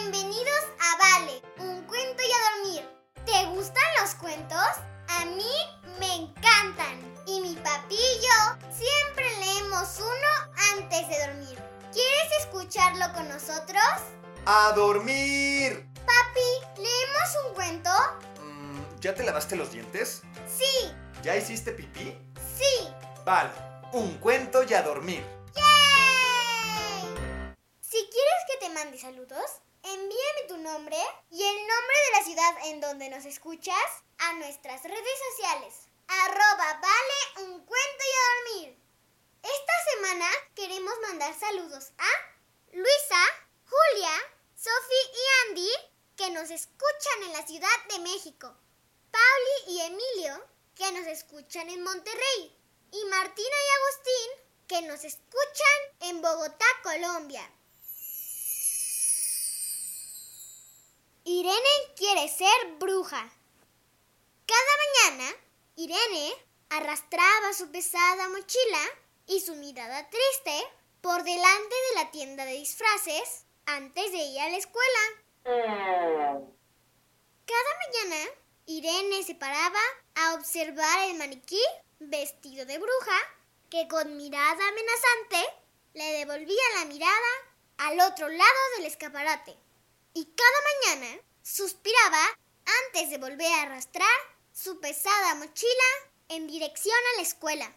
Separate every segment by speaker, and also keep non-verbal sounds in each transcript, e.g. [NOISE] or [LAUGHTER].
Speaker 1: Bienvenidos a Vale, un cuento y a dormir. ¿Te gustan los cuentos? A mí me encantan. Y mi papi y yo siempre leemos uno antes de dormir. ¿Quieres escucharlo con nosotros?
Speaker 2: ¡A dormir!
Speaker 1: Papi, ¿leemos un cuento?
Speaker 2: Mm, ¿Ya te lavaste los dientes?
Speaker 1: Sí,
Speaker 2: ¿Ya hiciste pipí?
Speaker 1: sí.
Speaker 2: Vale, un cuento y a dormir.
Speaker 1: ¡Yay! Si quieres que te mande saludos, envíame tu nombre y el nombre de la ciudad en donde nos escuchas a nuestras redes sociales. Arroba vale un cuento y a dormir. Esta semana queremos mandar saludos a Luisa, Julia, Sophie y Andy que nos escuchan en la Ciudad de México. Pauli y Emilio que nos escuchan en Monterrey. Y Martina y Agustín que nos escuchan en Bogotá, Colombia. Irene quiere ser bruja. Cada mañana, Irene arrastraba su pesada mochila y su mirada triste por delante de la tienda de disfraces antes de ir a la escuela. Cada mañana, Irene se paraba a observar el maniquí vestido de bruja que con mirada amenazante le devolvía la mirada al otro lado del escaparate. Y cada mañana suspiraba antes de volver a arrastrar su pesada mochila en dirección a la escuela.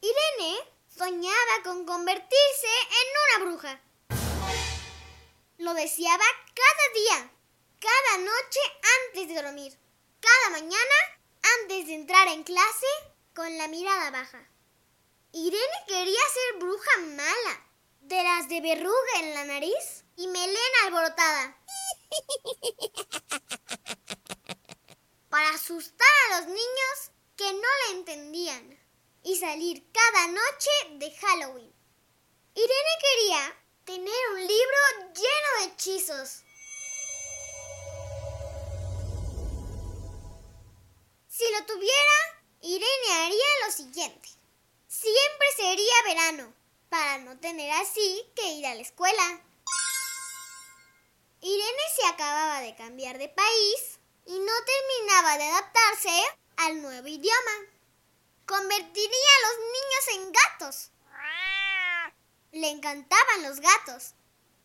Speaker 1: Irene soñaba con convertirse en una bruja. Lo deseaba cada día, cada noche antes de dormir, cada mañana antes de entrar en clase con la mirada baja. Irene quería ser bruja mala, de las de verruga en la nariz y melena alborotada. [LAUGHS] Para asustar a los niños que no la entendían y salir cada noche de Halloween. Irene quería tener un libro lleno de hechizos. Si lo tuviera, Irene haría lo siguiente. Siempre sería verano, para no tener así que ir a la escuela. Irene se acababa de cambiar de país y no terminaba de adaptarse al nuevo idioma. Convertiría a los niños en gatos. Le encantaban los gatos.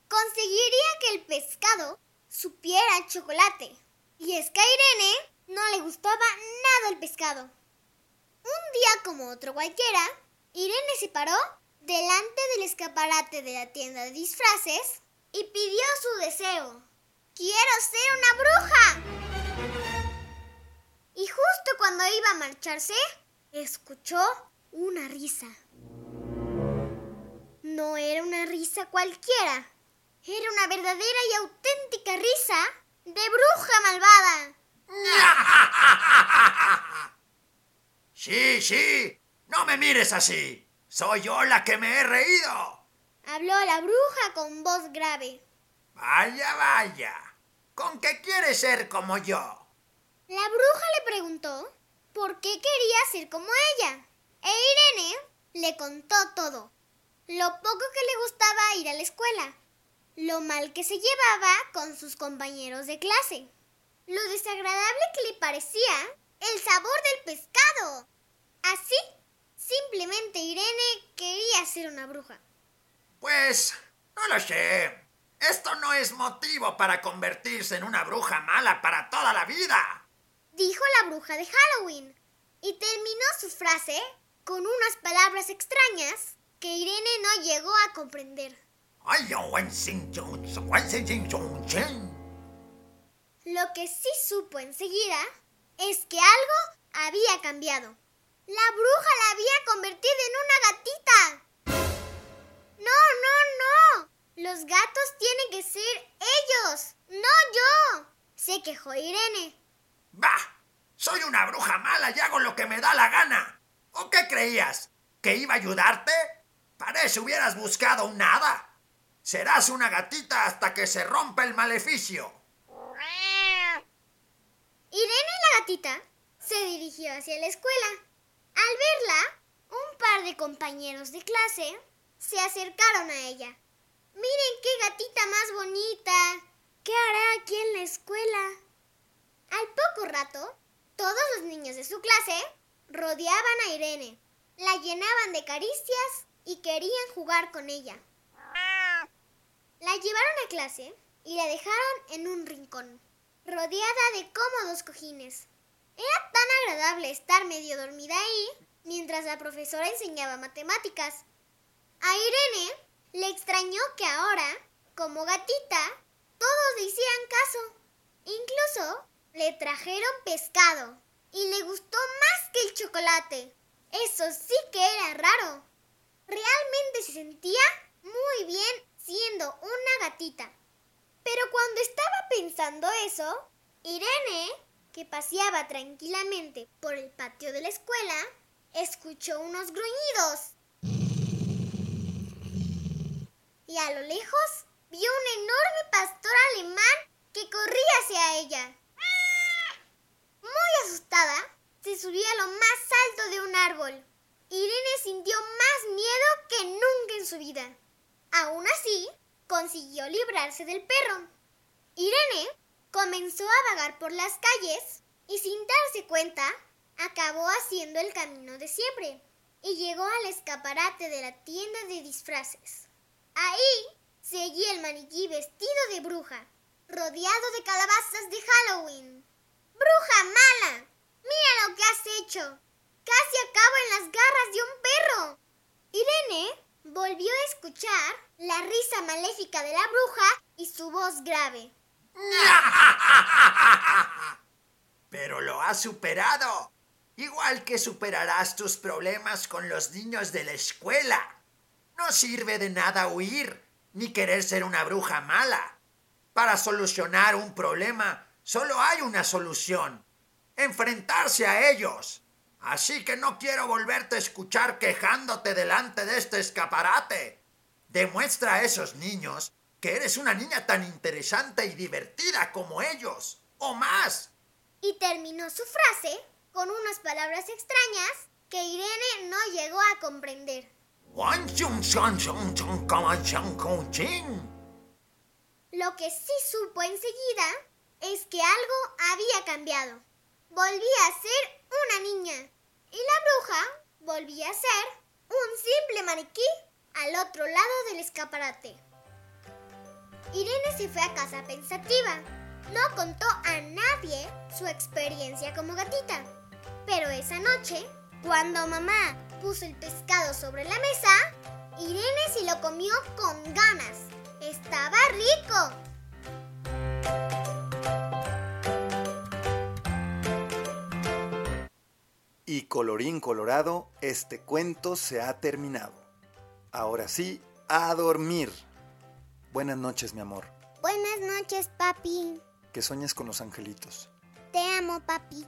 Speaker 1: Conseguiría que el pescado supiera chocolate. Y es que a Irene no le gustaba nada el pescado. Un día como otro cualquiera, Irene se paró delante del escaparate de la tienda de disfraces y pidió su deseo. Quiero ser una bruja. Y justo cuando iba a marcharse, escuchó una risa. No era una risa cualquiera, era una verdadera y auténtica risa de bruja malvada. [LAUGHS]
Speaker 3: Sí, sí, no me mires así. Soy yo la que me he reído.
Speaker 1: Habló la bruja con voz grave.
Speaker 3: Vaya, vaya. ¿Con qué quieres ser como yo?
Speaker 1: La bruja le preguntó por qué quería ser como ella. E Irene le contó todo. Lo poco que le gustaba ir a la escuela. Lo mal que se llevaba con sus compañeros de clase. Lo desagradable que le parecía el sabor del pescado. Así, simplemente Irene quería ser una bruja.
Speaker 3: Pues, no lo sé. Esto no es motivo para convertirse en una bruja mala para toda la vida.
Speaker 1: Dijo la bruja de Halloween. Y terminó su frase con unas palabras extrañas que Irene no llegó a comprender. Lo que sí supo enseguida es que algo había cambiado. La bruja la había convertido en una gatita. No, no, no. Los gatos tienen que ser ellos, no yo. Se quejó Irene.
Speaker 3: Bah, soy una bruja mala y hago lo que me da la gana. ¿O qué creías? ¿Que iba a ayudarte? Parece hubieras buscado un nada. Serás una gatita hasta que se rompa el maleficio.
Speaker 1: Irene y la gatita se dirigió hacia la escuela. Un par de compañeros de clase se acercaron a ella. Miren qué gatita más bonita, ¿Qué hará aquí en la escuela? Al poco rato, todos los niños de su clase rodeaban a Irene, la llenaban de caricias y querían jugar con ella. La llevaron a clase y la dejaron en un rincón, rodeada de cómodos cojines. Era tan agradable estar medio dormida ahí mientras la profesora enseñaba matemáticas. A Irene le extrañó que ahora, como gatita, todos le hicieran caso. Incluso le trajeron pescado y le gustó más que el chocolate. Eso sí que era raro. Realmente se sentía muy bien siendo una gatita. Pero cuando estaba pensando eso, Irene, que paseaba tranquilamente por el patio de la escuela, escuchó unos gruñidos. Y a lo lejos vio un enorme pastor alemán que corría hacia ella. Muy asustada, se subió a lo más alto de un árbol. Irene sintió más miedo que nunca en su vida. Aún así, consiguió librarse del perro. Irene comenzó a vagar por las calles y sin darse cuenta, acabó haciendo el camino de siempre y llegó al escaparate de la tienda de disfraces. Ahí seguía el maniquí vestido de bruja, rodeado de calabazas de Halloween. ¡Bruja mala! ¡Mira lo que has hecho! Casi acabo en las garras de un perro. Irene volvió a escuchar la risa maléfica de la bruja y su voz grave. [LAUGHS]
Speaker 3: Pero lo has superado. Igual que superarás tus problemas con los niños de la escuela. No sirve de nada huir, ni querer ser una bruja mala. Para solucionar un problema, solo hay una solución. Enfrentarse a ellos. Así que no quiero volverte a escuchar quejándote delante de este escaparate. Demuestra a esos niños que eres una niña tan interesante y divertida como ellos, o más.
Speaker 1: Y terminó su frase con unas palabras extrañas que Irene no llegó a comprender. Lo que sí supo enseguida es que algo había cambiado. Volvía a ser una niña y la bruja volvía a ser un simple maniquí al otro lado del escaparate. Irene se fue a casa pensativa. No contó a nadie su experiencia como gatita. Esa noche, cuando mamá puso el pescado sobre la mesa, Irene se lo comió con ganas. Estaba rico.
Speaker 2: Y colorín colorado, este cuento se ha terminado. Ahora sí, a dormir. Buenas noches, mi amor.
Speaker 1: Buenas noches, papi.
Speaker 2: Que sueñes con los angelitos.
Speaker 1: Te amo, papi.